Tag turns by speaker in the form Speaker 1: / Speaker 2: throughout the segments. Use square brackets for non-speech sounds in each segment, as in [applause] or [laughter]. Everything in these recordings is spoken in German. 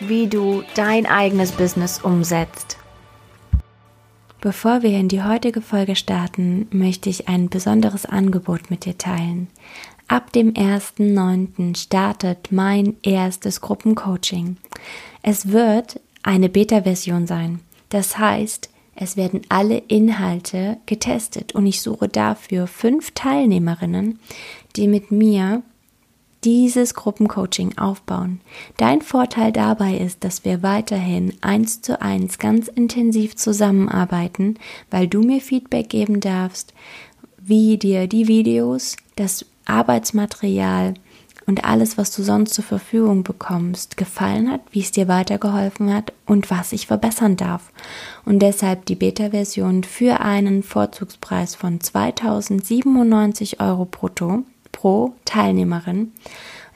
Speaker 1: wie du dein eigenes Business umsetzt. Bevor wir in die heutige Folge starten, möchte ich ein besonderes Angebot mit dir teilen. Ab dem 1.9. startet mein erstes Gruppencoaching. Es wird eine Beta-Version sein. Das heißt, es werden alle Inhalte getestet und ich suche dafür fünf Teilnehmerinnen, die mit mir dieses Gruppencoaching aufbauen. Dein Vorteil dabei ist, dass wir weiterhin eins zu eins ganz intensiv zusammenarbeiten, weil du mir Feedback geben darfst, wie dir die Videos, das Arbeitsmaterial und alles, was du sonst zur Verfügung bekommst, gefallen hat, wie es dir weitergeholfen hat und was ich verbessern darf. Und deshalb die Beta-Version für einen Vorzugspreis von 2097 Euro brutto pro Teilnehmerin.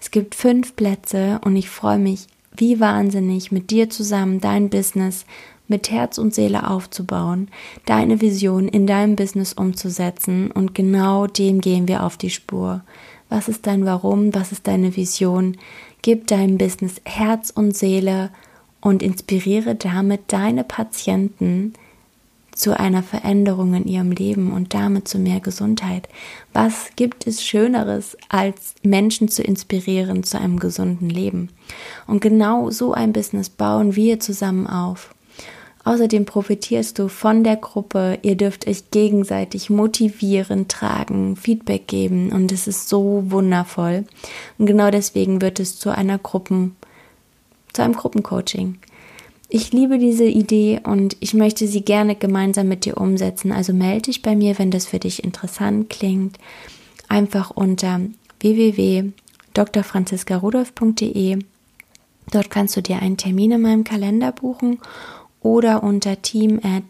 Speaker 1: Es gibt fünf Plätze und ich freue mich wie wahnsinnig, mit dir zusammen dein Business mit Herz und Seele aufzubauen, deine Vision in deinem Business umzusetzen und genau dem gehen wir auf die Spur. Was ist dein Warum? Was ist deine Vision? Gib deinem Business Herz und Seele und inspiriere damit deine Patienten zu einer Veränderung in ihrem Leben und damit zu mehr Gesundheit. Was gibt es Schöneres, als Menschen zu inspirieren zu einem gesunden Leben? Und genau so ein Business bauen wir zusammen auf. Außerdem profitierst du von der Gruppe. Ihr dürft euch gegenseitig motivieren, tragen, Feedback geben und es ist so wundervoll. Und genau deswegen wird es zu einer Gruppen, zu einem Gruppencoaching. Ich liebe diese Idee und ich möchte sie gerne gemeinsam mit dir umsetzen. Also melde dich bei mir, wenn das für dich interessant klingt. Einfach unter www.drfranziskarudolf.de. Dort kannst du dir einen Termin in meinem Kalender buchen oder unter team at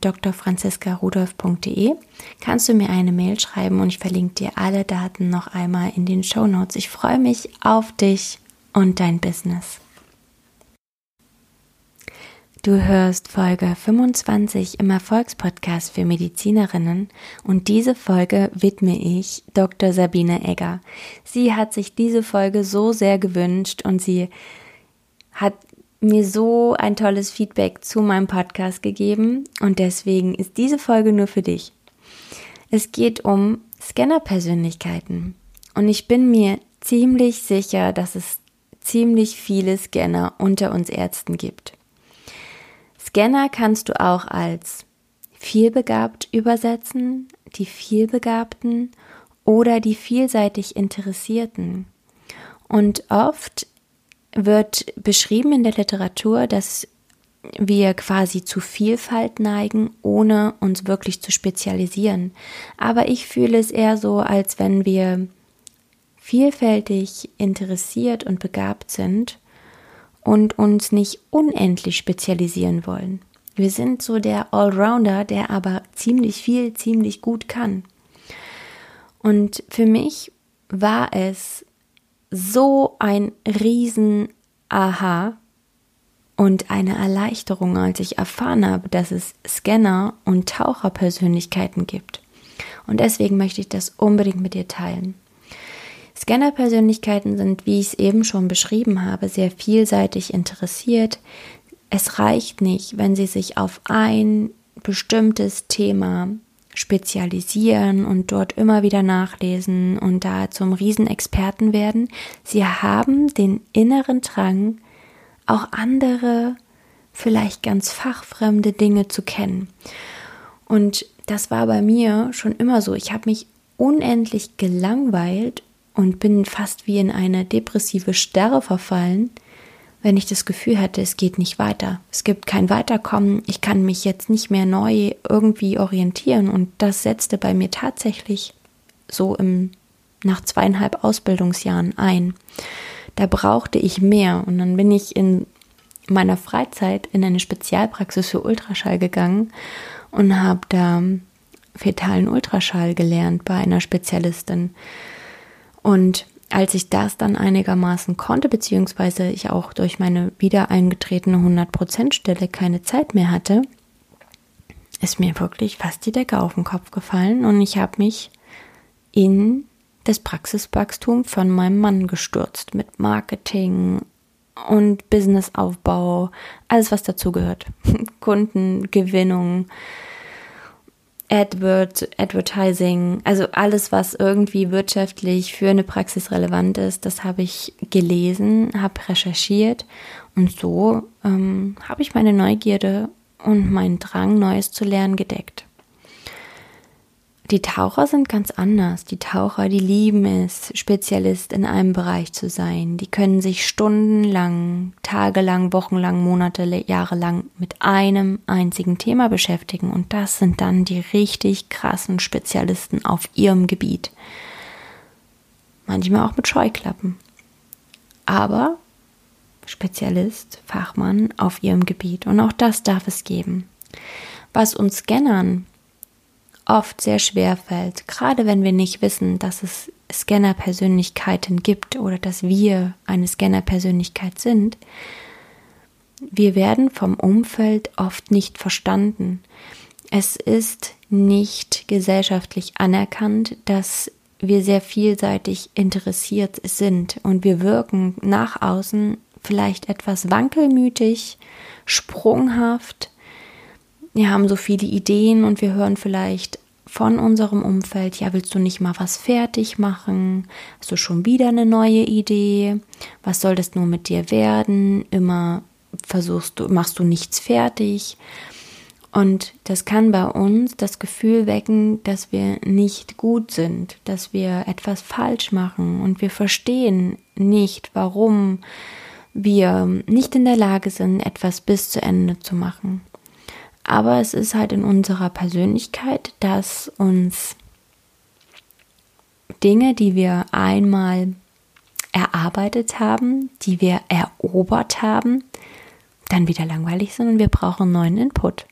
Speaker 1: kannst du mir eine Mail schreiben und ich verlinke dir alle Daten noch einmal in den Show Notes. Ich freue mich auf dich und dein Business. Du hörst Folge 25 im Erfolgspodcast für Medizinerinnen und diese Folge widme ich Dr. Sabine Egger. Sie hat sich diese Folge so sehr gewünscht und sie hat mir so ein tolles Feedback zu meinem Podcast gegeben und deswegen ist diese Folge nur für dich. Es geht um Scanner-Persönlichkeiten und ich bin mir ziemlich sicher, dass es ziemlich viele Scanner unter uns Ärzten gibt. Scanner kannst du auch als vielbegabt übersetzen, die vielbegabten oder die vielseitig Interessierten. Und oft wird beschrieben in der Literatur, dass wir quasi zu Vielfalt neigen, ohne uns wirklich zu spezialisieren. Aber ich fühle es eher so, als wenn wir vielfältig interessiert und begabt sind und uns nicht unendlich spezialisieren wollen. Wir sind so der Allrounder, der aber ziemlich viel, ziemlich gut kann. Und für mich war es so ein riesen Aha und eine Erleichterung, als ich erfahren habe, dass es Scanner und Taucherpersönlichkeiten gibt. Und deswegen möchte ich das unbedingt mit dir teilen. Scanner-Persönlichkeiten sind, wie ich es eben schon beschrieben habe, sehr vielseitig interessiert. Es reicht nicht, wenn sie sich auf ein bestimmtes Thema spezialisieren und dort immer wieder nachlesen und da zum Riesenexperten werden. Sie haben den inneren Drang, auch andere, vielleicht ganz fachfremde Dinge zu kennen. Und das war bei mir schon immer so. Ich habe mich unendlich gelangweilt und bin fast wie in eine depressive Starre verfallen, wenn ich das Gefühl hatte, es geht nicht weiter. Es gibt kein Weiterkommen, ich kann mich jetzt nicht mehr neu irgendwie orientieren und das setzte bei mir tatsächlich so im nach zweieinhalb Ausbildungsjahren ein. Da brauchte ich mehr und dann bin ich in meiner Freizeit in eine Spezialpraxis für Ultraschall gegangen und habe da fetalen Ultraschall gelernt bei einer Spezialistin. Und als ich das dann einigermaßen konnte, beziehungsweise ich auch durch meine wieder eingetretene 100%-Stelle keine Zeit mehr hatte, ist mir wirklich fast die Decke auf den Kopf gefallen und ich habe mich in das Praxiswachstum von meinem Mann gestürzt mit Marketing und Businessaufbau, alles was dazugehört. [laughs] Kundengewinnung, Advert, Advertising, also alles, was irgendwie wirtschaftlich für eine Praxis relevant ist, das habe ich gelesen, habe recherchiert und so ähm, habe ich meine Neugierde und meinen Drang, Neues zu lernen, gedeckt. Die Taucher sind ganz anders. Die Taucher, die lieben es, Spezialist in einem Bereich zu sein. Die können sich stundenlang, tagelang, wochenlang, Monate, jahrelang mit einem einzigen Thema beschäftigen. Und das sind dann die richtig krassen Spezialisten auf ihrem Gebiet. Manchmal auch mit Scheuklappen. Aber Spezialist, Fachmann auf ihrem Gebiet. Und auch das darf es geben. Was uns Scannern oft sehr schwer fällt, gerade wenn wir nicht wissen, dass es Scanner-Persönlichkeiten gibt oder dass wir eine Scanner-Persönlichkeit sind, wir werden vom Umfeld oft nicht verstanden. Es ist nicht gesellschaftlich anerkannt, dass wir sehr vielseitig interessiert sind und wir wirken nach außen vielleicht etwas wankelmütig, sprunghaft, wir haben so viele Ideen und wir hören vielleicht von unserem Umfeld, ja, willst du nicht mal was fertig machen? Hast du schon wieder eine neue Idee? Was soll das nur mit dir werden? Immer versuchst du, machst du nichts fertig? Und das kann bei uns das Gefühl wecken, dass wir nicht gut sind, dass wir etwas falsch machen und wir verstehen nicht, warum wir nicht in der Lage sind, etwas bis zu Ende zu machen. Aber es ist halt in unserer Persönlichkeit, dass uns Dinge, die wir einmal erarbeitet haben, die wir erobert haben, dann wieder langweilig sind und wir brauchen neuen Input.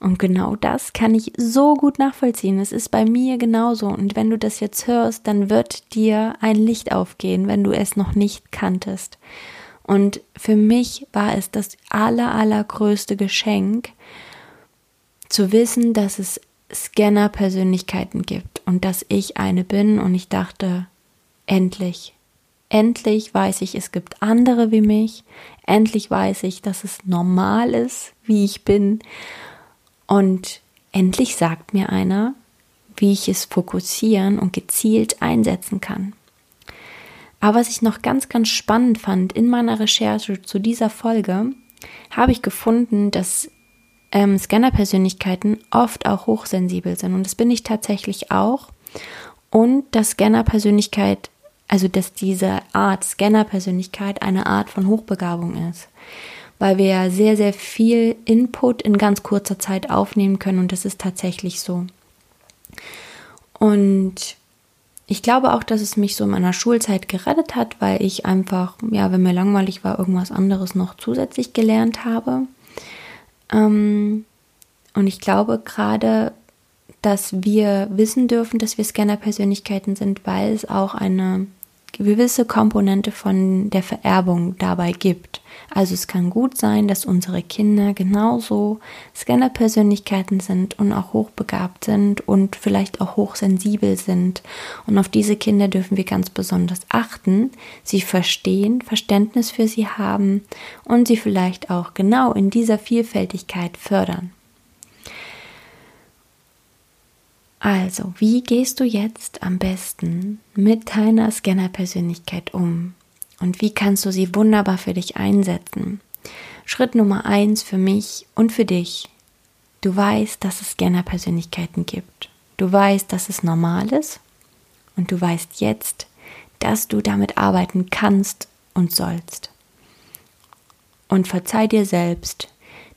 Speaker 1: Und genau das kann ich so gut nachvollziehen. Es ist bei mir genauso. Und wenn du das jetzt hörst, dann wird dir ein Licht aufgehen, wenn du es noch nicht kanntest. Und für mich war es das aller, allergrößte Geschenk, zu wissen, dass es Scanner-Persönlichkeiten gibt und dass ich eine bin und ich dachte, endlich, endlich weiß ich, es gibt andere wie mich, endlich weiß ich, dass es normal ist, wie ich bin und endlich sagt mir einer, wie ich es fokussieren und gezielt einsetzen kann. Aber was ich noch ganz, ganz spannend fand in meiner Recherche zu dieser Folge, habe ich gefunden, dass ähm, Scanner-Persönlichkeiten oft auch hochsensibel sind. Und das bin ich tatsächlich auch. Und dass Scanner-Persönlichkeit, also dass diese Art Scanner-Persönlichkeit eine Art von Hochbegabung ist. Weil wir ja sehr, sehr viel Input in ganz kurzer Zeit aufnehmen können und das ist tatsächlich so. Und ich glaube auch, dass es mich so in meiner Schulzeit gerettet hat, weil ich einfach, ja, wenn mir langweilig war, irgendwas anderes noch zusätzlich gelernt habe. Ähm, und ich glaube gerade, dass wir wissen dürfen, dass wir Scanner-Persönlichkeiten sind, weil es auch eine gewisse Komponente von der Vererbung dabei gibt. Also es kann gut sein, dass unsere Kinder genauso Scanner-Persönlichkeiten sind und auch hochbegabt sind und vielleicht auch hochsensibel sind. Und auf diese Kinder dürfen wir ganz besonders achten, sie verstehen, Verständnis für sie haben und sie vielleicht auch genau in dieser Vielfältigkeit fördern. Also, wie gehst du jetzt am besten mit deiner Scanner-Persönlichkeit um? Und wie kannst du sie wunderbar für dich einsetzen? Schritt Nummer eins für mich und für dich. Du weißt, dass es Scanner-Persönlichkeiten gibt. Du weißt, dass es normal ist. Und du weißt jetzt, dass du damit arbeiten kannst und sollst. Und verzeih dir selbst,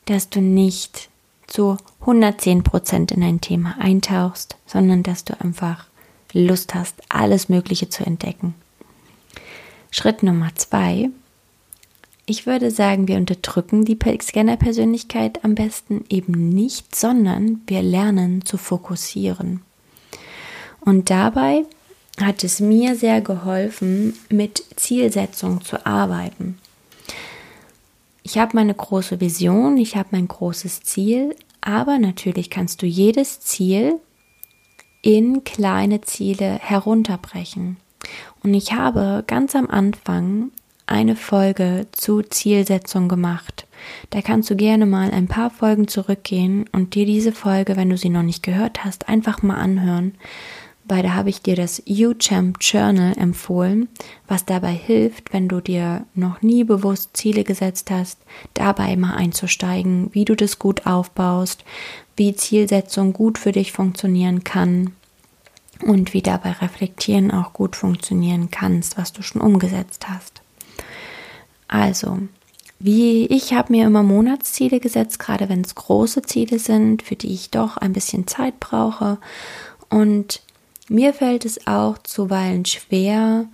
Speaker 1: dass du nicht zu 110 Prozent in ein Thema eintauchst, sondern dass du einfach Lust hast, alles Mögliche zu entdecken. Schritt Nummer zwei. ich würde sagen, wir unterdrücken die Scanner-Persönlichkeit am besten eben nicht, sondern wir lernen zu fokussieren. Und dabei hat es mir sehr geholfen, mit Zielsetzung zu arbeiten. Ich habe meine große Vision, ich habe mein großes Ziel, aber natürlich kannst du jedes Ziel in kleine Ziele herunterbrechen. Und ich habe ganz am Anfang eine Folge zu Zielsetzung gemacht. Da kannst du gerne mal ein paar Folgen zurückgehen und dir diese Folge, wenn du sie noch nicht gehört hast, einfach mal anhören, weil da habe ich dir das UChamp Journal empfohlen, was dabei hilft, wenn du dir noch nie bewusst Ziele gesetzt hast, dabei mal einzusteigen, wie du das gut aufbaust, wie Zielsetzung gut für dich funktionieren kann und wie dabei Reflektieren auch gut funktionieren kannst, was du schon umgesetzt hast. Also, wie ich habe mir immer Monatsziele gesetzt, gerade wenn es große Ziele sind, für die ich doch ein bisschen Zeit brauche und mir fällt es auch zuweilen schwer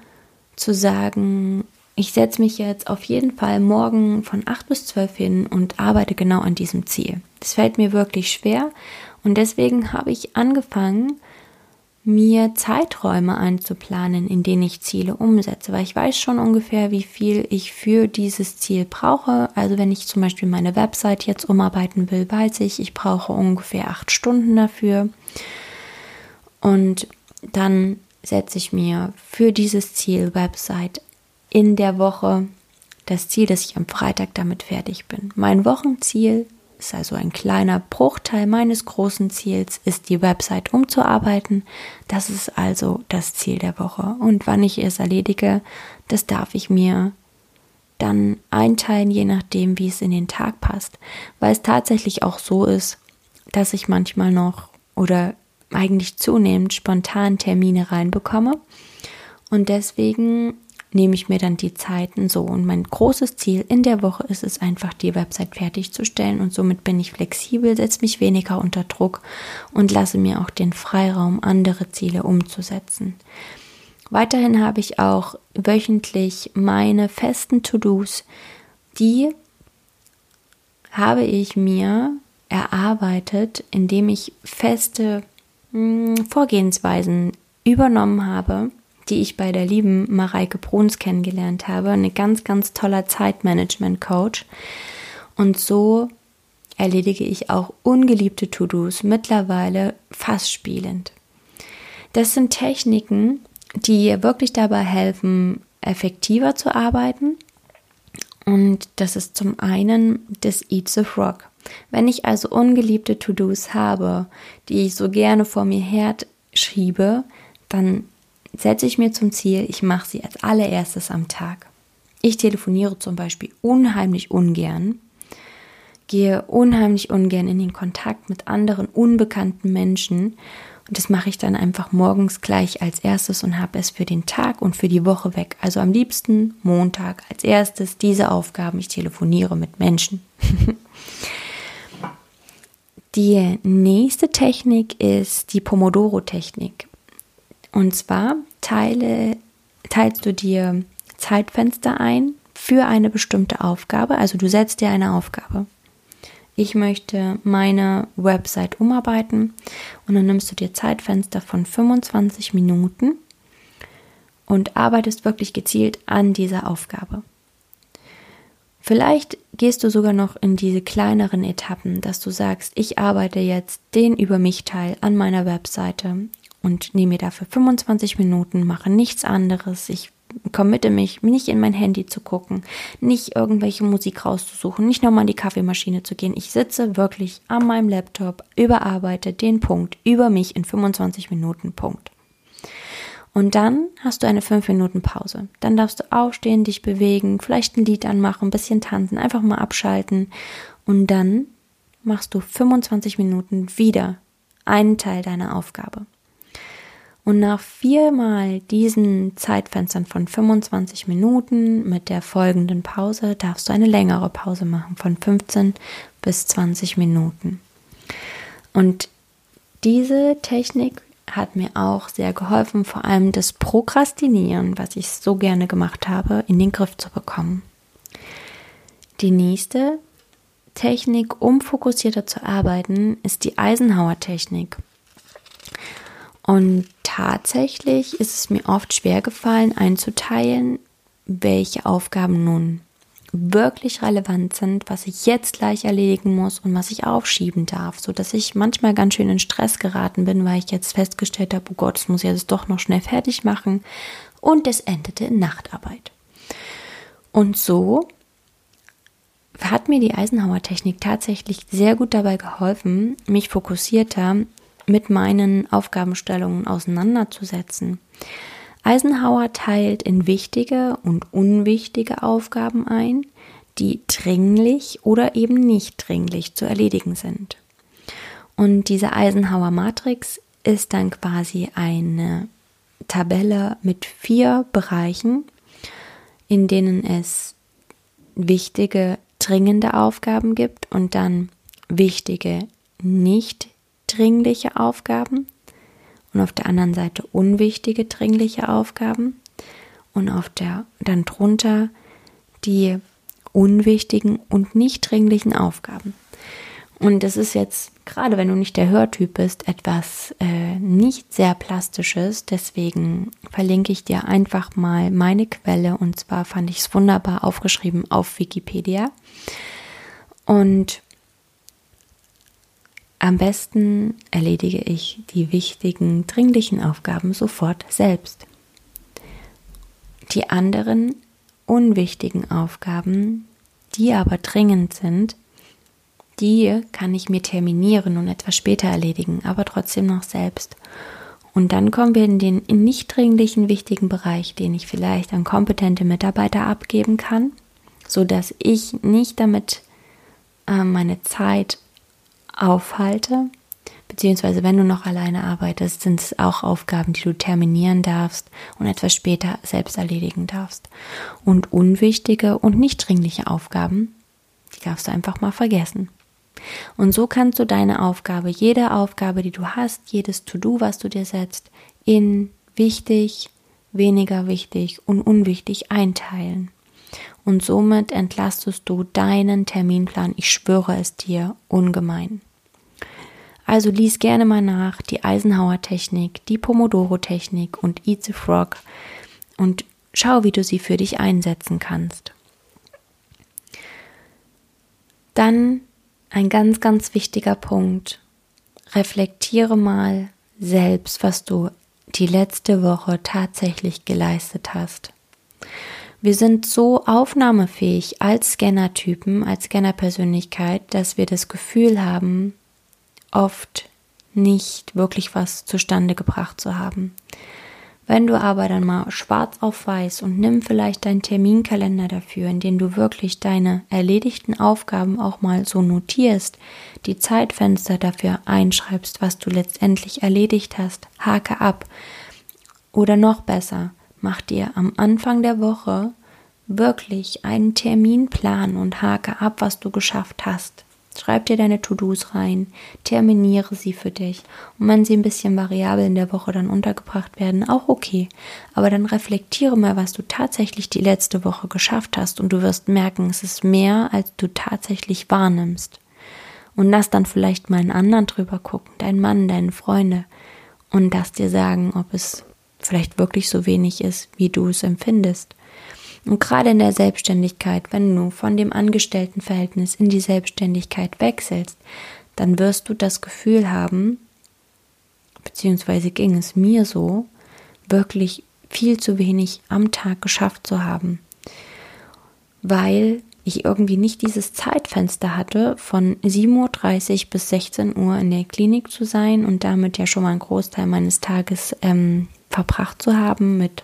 Speaker 1: zu sagen, ich setze mich jetzt auf jeden Fall morgen von 8 bis 12 hin und arbeite genau an diesem Ziel. Das fällt mir wirklich schwer und deswegen habe ich angefangen, mir Zeiträume einzuplanen, in denen ich Ziele umsetze, weil ich weiß schon ungefähr, wie viel ich für dieses Ziel brauche. Also wenn ich zum Beispiel meine Website jetzt umarbeiten will, weiß ich, ich brauche ungefähr acht Stunden dafür. Und dann setze ich mir für dieses Ziel Website in der Woche das Ziel, dass ich am Freitag damit fertig bin. Mein Wochenziel ist also ein kleiner Bruchteil meines großen Ziels, ist die Website umzuarbeiten. Das ist also das Ziel der Woche. Und wann ich es erledige, das darf ich mir dann einteilen, je nachdem, wie es in den Tag passt. Weil es tatsächlich auch so ist, dass ich manchmal noch oder eigentlich zunehmend spontan Termine reinbekomme. Und deswegen nehme ich mir dann die Zeiten so. Und mein großes Ziel in der Woche ist es einfach, die Website fertigzustellen. Und somit bin ich flexibel, setze mich weniger unter Druck und lasse mir auch den Freiraum, andere Ziele umzusetzen. Weiterhin habe ich auch wöchentlich meine festen To-Dos, die habe ich mir erarbeitet, indem ich feste Vorgehensweisen übernommen habe, die ich bei der lieben Mareike Bruns kennengelernt habe, eine ganz, ganz toller Zeitmanagement-Coach. Und so erledige ich auch ungeliebte To-Dos mittlerweile fast spielend. Das sind Techniken, die wirklich dabei helfen, effektiver zu arbeiten. Und das ist zum einen das Eat the Frog. Wenn ich also ungeliebte To-Dos habe, die ich so gerne vor mir her schiebe, dann setze ich mir zum Ziel, ich mache sie als allererstes am Tag. Ich telefoniere zum Beispiel unheimlich ungern, gehe unheimlich ungern in den Kontakt mit anderen unbekannten Menschen und das mache ich dann einfach morgens gleich als erstes und habe es für den Tag und für die Woche weg. Also am liebsten Montag als erstes diese Aufgaben. Ich telefoniere mit Menschen. [laughs] Die nächste Technik ist die Pomodoro-Technik. Und zwar teile, teilst du dir Zeitfenster ein für eine bestimmte Aufgabe. Also du setzt dir eine Aufgabe. Ich möchte meine Website umarbeiten und dann nimmst du dir Zeitfenster von 25 Minuten und arbeitest wirklich gezielt an dieser Aufgabe. Vielleicht gehst du sogar noch in diese kleineren Etappen, dass du sagst, ich arbeite jetzt den über mich Teil an meiner Webseite und nehme mir dafür 25 Minuten, mache nichts anderes. Ich committe mich, nicht in mein Handy zu gucken, nicht irgendwelche Musik rauszusuchen, nicht nochmal in die Kaffeemaschine zu gehen. Ich sitze wirklich an meinem Laptop, überarbeite den Punkt über mich in 25 Minuten. Punkt. Und dann hast du eine 5 Minuten Pause. Dann darfst du aufstehen, dich bewegen, vielleicht ein Lied anmachen, ein bisschen tanzen, einfach mal abschalten. Und dann machst du 25 Minuten wieder einen Teil deiner Aufgabe. Und nach viermal diesen Zeitfenstern von 25 Minuten mit der folgenden Pause darfst du eine längere Pause machen von 15 bis 20 Minuten. Und diese Technik hat mir auch sehr geholfen, vor allem das Prokrastinieren, was ich so gerne gemacht habe, in den Griff zu bekommen. Die nächste Technik, um fokussierter zu arbeiten, ist die Eisenhower-Technik. Und tatsächlich ist es mir oft schwer gefallen, einzuteilen, welche Aufgaben nun wirklich relevant sind, was ich jetzt gleich erledigen muss und was ich aufschieben darf, so dass ich manchmal ganz schön in Stress geraten bin, weil ich jetzt festgestellt habe, oh Gott, das muss ich jetzt doch noch schnell fertig machen und es endete in Nachtarbeit. Und so hat mir die Eisenhower-Technik tatsächlich sehr gut dabei geholfen, mich fokussierter mit meinen Aufgabenstellungen auseinanderzusetzen. Eisenhower teilt in wichtige und unwichtige Aufgaben ein, die dringlich oder eben nicht dringlich zu erledigen sind. Und diese Eisenhower Matrix ist dann quasi eine Tabelle mit vier Bereichen, in denen es wichtige dringende Aufgaben gibt und dann wichtige, nicht dringliche Aufgaben und auf der anderen Seite unwichtige, dringliche Aufgaben und auf der dann drunter die unwichtigen und nicht dringlichen Aufgaben. Und das ist jetzt, gerade wenn du nicht der Hörtyp bist, etwas äh, nicht sehr plastisches. Deswegen verlinke ich dir einfach mal meine Quelle. Und zwar fand ich es wunderbar aufgeschrieben auf Wikipedia. Und am besten erledige ich die wichtigen, dringlichen Aufgaben sofort selbst. Die anderen unwichtigen Aufgaben, die aber dringend sind, die kann ich mir terminieren und etwas später erledigen, aber trotzdem noch selbst. Und dann kommen wir in den nicht dringlichen wichtigen Bereich, den ich vielleicht an kompetente Mitarbeiter abgeben kann, so dass ich nicht damit äh, meine Zeit aufhalte, beziehungsweise wenn du noch alleine arbeitest, sind es auch Aufgaben, die du terminieren darfst und etwas später selbst erledigen darfst. Und unwichtige und nicht dringliche Aufgaben, die darfst du einfach mal vergessen. Und so kannst du deine Aufgabe, jede Aufgabe, die du hast, jedes To-Do, was du dir setzt, in wichtig, weniger wichtig und unwichtig einteilen. Und somit entlastest du deinen Terminplan, ich schwöre es dir, ungemein. Also lies gerne mal nach die Eisenhower-Technik, die Pomodoro-Technik und Eat the Frog und schau, wie du sie für dich einsetzen kannst. Dann ein ganz, ganz wichtiger Punkt. Reflektiere mal selbst, was du die letzte Woche tatsächlich geleistet hast. Wir sind so aufnahmefähig als Scannertypen, als Scannerpersönlichkeit, dass wir das Gefühl haben, oft nicht wirklich was zustande gebracht zu haben. Wenn du aber dann mal schwarz auf weiß und nimm vielleicht deinen Terminkalender dafür, in dem du wirklich deine erledigten Aufgaben auch mal so notierst, die Zeitfenster dafür einschreibst, was du letztendlich erledigt hast, hake ab. Oder noch besser, mach dir am Anfang der Woche wirklich einen Terminplan und hake ab, was du geschafft hast. Schreib dir deine To-Dos rein, terminiere sie für dich. Und wenn sie ein bisschen variabel in der Woche dann untergebracht werden, auch okay. Aber dann reflektiere mal, was du tatsächlich die letzte Woche geschafft hast und du wirst merken, es ist mehr, als du tatsächlich wahrnimmst. Und lass dann vielleicht mal einen anderen drüber gucken, dein Mann, deine Freunde, und das dir sagen, ob es vielleicht wirklich so wenig ist, wie du es empfindest. Und gerade in der Selbstständigkeit, wenn du von dem Angestelltenverhältnis in die Selbstständigkeit wechselst, dann wirst du das Gefühl haben, beziehungsweise ging es mir so, wirklich viel zu wenig am Tag geschafft zu haben, weil ich irgendwie nicht dieses Zeitfenster hatte, von 7.30 Uhr bis 16 Uhr in der Klinik zu sein und damit ja schon mal einen Großteil meines Tages ähm, verbracht zu haben mit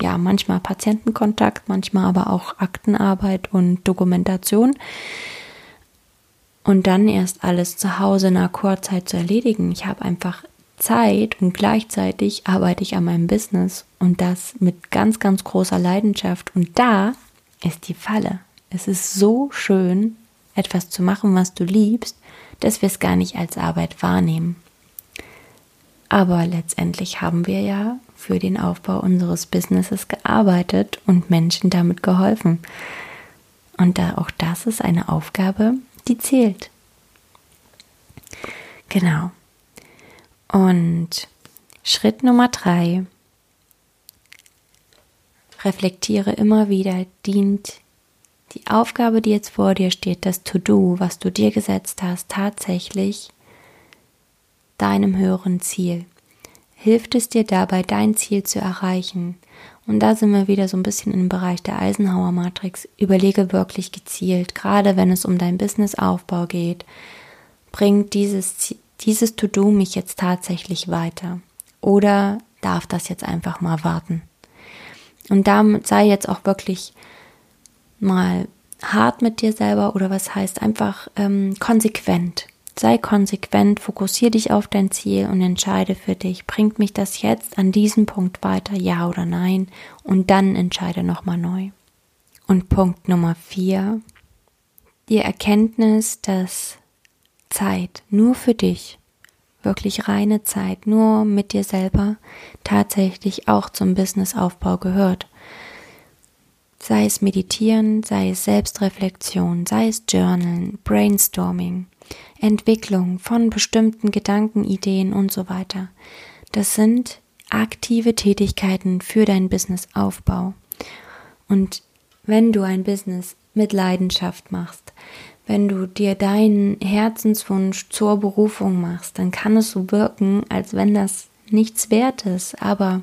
Speaker 1: ja, manchmal Patientenkontakt, manchmal aber auch Aktenarbeit und Dokumentation. Und dann erst alles zu Hause in einer Kurzzeit zu erledigen. Ich habe einfach Zeit und gleichzeitig arbeite ich an meinem Business und das mit ganz, ganz großer Leidenschaft. Und da ist die Falle. Es ist so schön, etwas zu machen, was du liebst, dass wir es gar nicht als Arbeit wahrnehmen. Aber letztendlich haben wir ja für den Aufbau unseres Businesses gearbeitet und Menschen damit geholfen. Und da, auch das ist eine Aufgabe, die zählt. Genau. Und Schritt Nummer drei. Reflektiere immer wieder, dient die Aufgabe, die jetzt vor dir steht, das To-Do, was du dir gesetzt hast, tatsächlich deinem höheren Ziel? Hilft es dir dabei, dein Ziel zu erreichen? Und da sind wir wieder so ein bisschen im Bereich der Eisenhower Matrix. Überlege wirklich gezielt, gerade wenn es um deinen Businessaufbau geht, bringt dieses, dieses To-Do mich jetzt tatsächlich weiter? Oder darf das jetzt einfach mal warten? Und damit sei jetzt auch wirklich mal hart mit dir selber oder was heißt einfach ähm, konsequent. Sei konsequent, fokussiere dich auf dein Ziel und entscheide für dich, bringt mich das jetzt an diesem Punkt weiter, ja oder nein, und dann entscheide nochmal neu. Und Punkt Nummer vier, die Erkenntnis, dass Zeit nur für dich, wirklich reine Zeit, nur mit dir selber, tatsächlich auch zum Businessaufbau gehört. Sei es Meditieren, sei es Selbstreflexion, sei es Journalen, Brainstorming, Entwicklung von bestimmten Gedanken, Ideen und so weiter. Das sind aktive Tätigkeiten für deinen Businessaufbau. Und wenn du ein Business mit Leidenschaft machst, wenn du dir deinen Herzenswunsch zur Berufung machst, dann kann es so wirken, als wenn das nichts wert ist, aber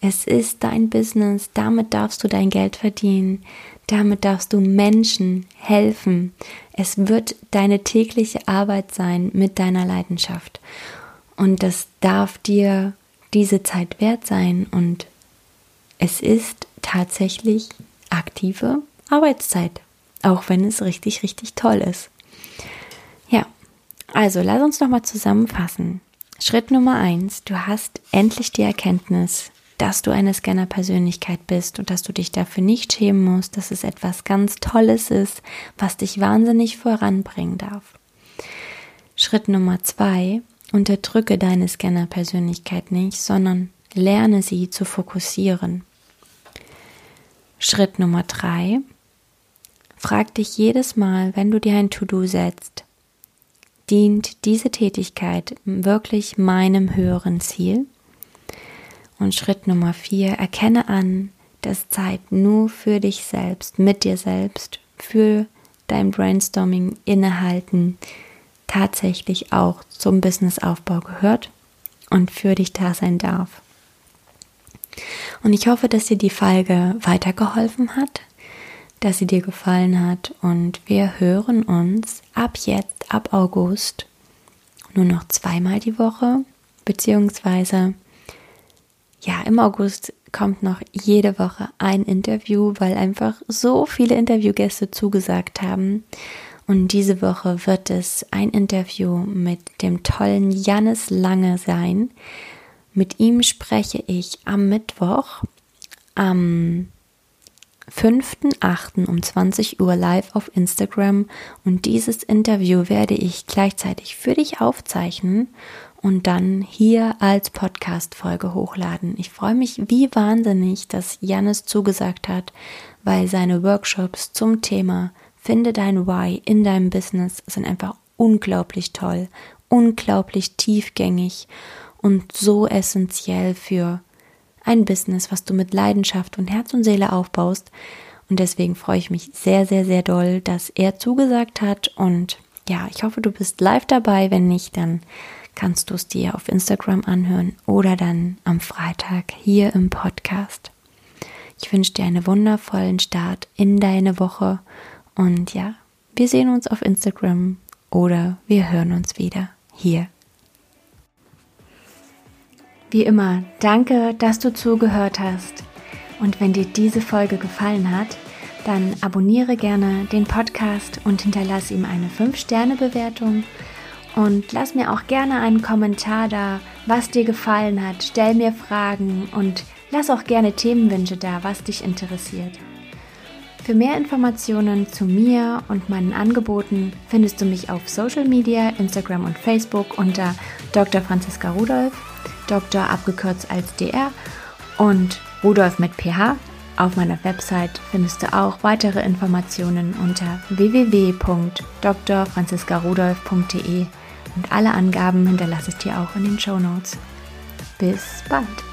Speaker 1: es ist dein Business, damit darfst du dein Geld verdienen, damit darfst du Menschen helfen. Es wird deine tägliche Arbeit sein mit deiner Leidenschaft. Und das darf dir diese Zeit wert sein. Und es ist tatsächlich aktive Arbeitszeit, auch wenn es richtig, richtig toll ist. Ja, also lass uns nochmal zusammenfassen. Schritt Nummer eins, du hast endlich die Erkenntnis, dass du eine Scanner-Persönlichkeit bist und dass du dich dafür nicht schämen musst, dass es etwas ganz Tolles ist, was dich wahnsinnig voranbringen darf. Schritt Nummer zwei, unterdrücke deine Scanner-Persönlichkeit nicht, sondern lerne sie zu fokussieren. Schritt Nummer drei, frag dich jedes Mal, wenn du dir ein To-Do setzt, dient diese Tätigkeit wirklich meinem höheren Ziel? Und Schritt Nummer vier, erkenne an, dass Zeit nur für dich selbst, mit dir selbst, für dein Brainstorming innehalten, tatsächlich auch zum Businessaufbau gehört und für dich da sein darf. Und ich hoffe, dass dir die Folge weitergeholfen hat, dass sie dir gefallen hat und wir hören uns ab jetzt, ab August, nur noch zweimal die Woche, beziehungsweise ja, im August kommt noch jede Woche ein Interview, weil einfach so viele Interviewgäste zugesagt haben. Und diese Woche wird es ein Interview mit dem tollen Jannis Lange sein. Mit ihm spreche ich am Mittwoch, am 5.8. um 20 Uhr live auf Instagram und dieses Interview werde ich gleichzeitig für dich aufzeichnen und dann hier als Podcast-Folge hochladen. Ich freue mich wie wahnsinnig, dass Janis zugesagt hat, weil seine Workshops zum Thema Finde dein Why in deinem Business sind einfach unglaublich toll, unglaublich tiefgängig und so essentiell für ein Business, was du mit Leidenschaft und Herz und Seele aufbaust. Und deswegen freue ich mich sehr, sehr, sehr doll, dass er zugesagt hat. Und ja, ich hoffe, du bist live dabei. Wenn nicht, dann kannst du es dir auf Instagram anhören oder dann am Freitag hier im Podcast. Ich wünsche dir einen wundervollen Start in deine Woche und ja, wir sehen uns auf Instagram oder wir hören uns wieder hier. Wie immer, danke, dass du zugehört hast. Und wenn dir diese Folge gefallen hat, dann abonniere gerne den Podcast und hinterlasse ihm eine 5-Sterne-Bewertung und lass mir auch gerne einen Kommentar da, was dir gefallen hat. Stell mir Fragen und lass auch gerne Themenwünsche da, was dich interessiert. Für mehr Informationen zu mir und meinen Angeboten findest du mich auf Social Media, Instagram und Facebook unter Dr. Franziska Rudolf, Dr. abgekürzt als DR und Rudolf mit PH Auf meiner Website findest du auch weitere Informationen unter www.drfranziskarudolf.de und alle Angaben hinterlasse ich dir auch in den Show Notes. Bis bald!